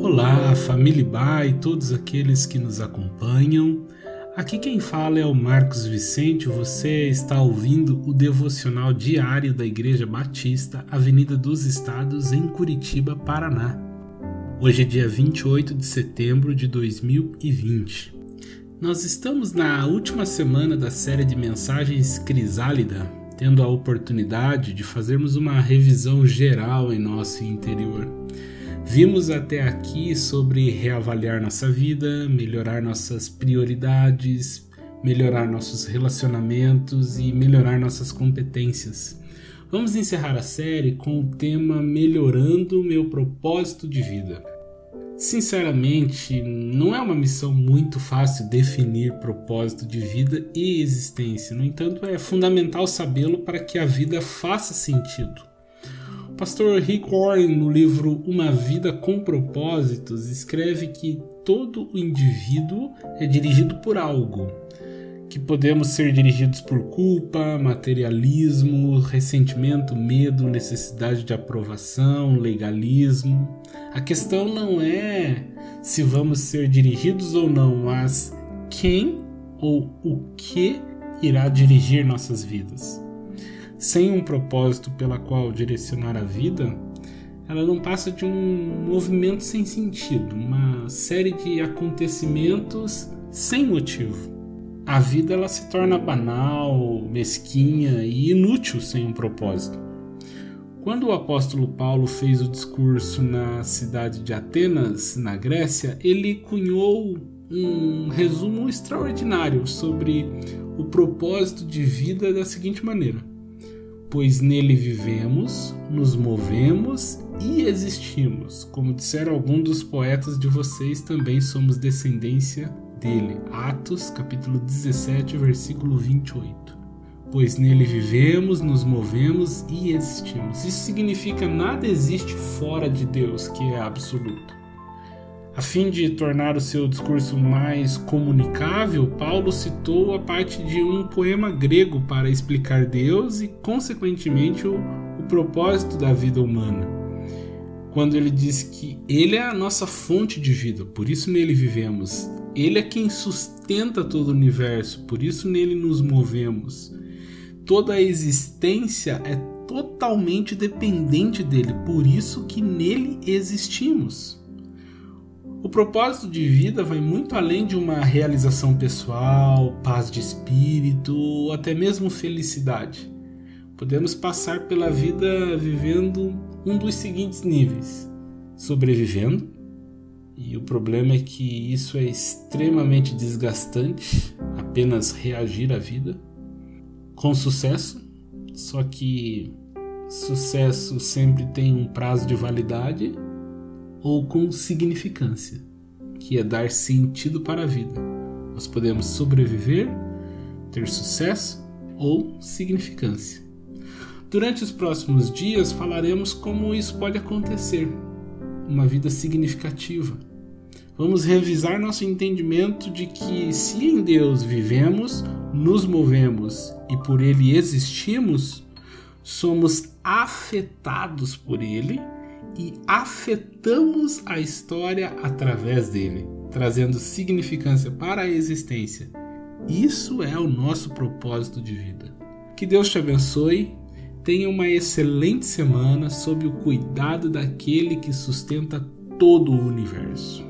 Olá, família Ba e todos aqueles que nos acompanham. Aqui quem fala é o Marcos Vicente. Você está ouvindo o devocional diário da Igreja Batista, Avenida dos Estados, em Curitiba, Paraná. Hoje é dia 28 de setembro de 2020. Nós estamos na última semana da série de mensagens Crisálida, tendo a oportunidade de fazermos uma revisão geral em nosso interior. Vimos até aqui sobre reavaliar nossa vida, melhorar nossas prioridades, melhorar nossos relacionamentos e melhorar nossas competências. Vamos encerrar a série com o tema Melhorando meu propósito de vida. Sinceramente, não é uma missão muito fácil definir propósito de vida e existência. No entanto, é fundamental sabê-lo para que a vida faça sentido. Pastor Rick Warren, no livro Uma Vida com Propósitos, escreve que todo o indivíduo é dirigido por algo, que podemos ser dirigidos por culpa, materialismo, ressentimento, medo, necessidade de aprovação, legalismo. A questão não é se vamos ser dirigidos ou não, mas quem ou o que irá dirigir nossas vidas. Sem um propósito pela qual direcionar a vida, ela não passa de um movimento sem sentido, uma série de acontecimentos sem motivo a vida ela se torna banal, mesquinha e inútil sem um propósito. Quando o apóstolo Paulo fez o discurso na cidade de Atenas, na Grécia, ele cunhou um resumo extraordinário sobre o propósito de vida da seguinte maneira: Pois nele vivemos, nos movemos e existimos. Como disseram alguns dos poetas de vocês, também somos descendência dele. Atos, capítulo 17, versículo 28. Pois nele vivemos, nos movemos e existimos. Isso significa nada existe fora de Deus, que é absoluto. A fim de tornar o seu discurso mais comunicável, Paulo citou a parte de um poema grego para explicar Deus e, consequentemente, o, o propósito da vida humana. Quando ele diz que Ele é a nossa fonte de vida, por isso nele vivemos, ele é quem sustenta todo o universo, por isso nele nos movemos. Toda a existência é totalmente dependente dele, por isso que nele existimos. O propósito de vida vai muito além de uma realização pessoal, paz de espírito ou até mesmo felicidade. Podemos passar pela vida vivendo um dos seguintes níveis: sobrevivendo, e o problema é que isso é extremamente desgastante, apenas reagir à vida. Com sucesso, só que sucesso sempre tem um prazo de validade, ou com significância, que é dar sentido para a vida. Nós podemos sobreviver, ter sucesso ou significância. Durante os próximos dias falaremos como isso pode acontecer. Uma vida significativa, vamos revisar nosso entendimento de que se em Deus vivemos, nos movemos e por Ele existimos, somos afetados por Ele e afetamos a história através dele, trazendo significância para a existência. Isso é o nosso propósito de vida. Que Deus te abençoe. Tenha uma excelente semana sob o cuidado daquele que sustenta todo o universo.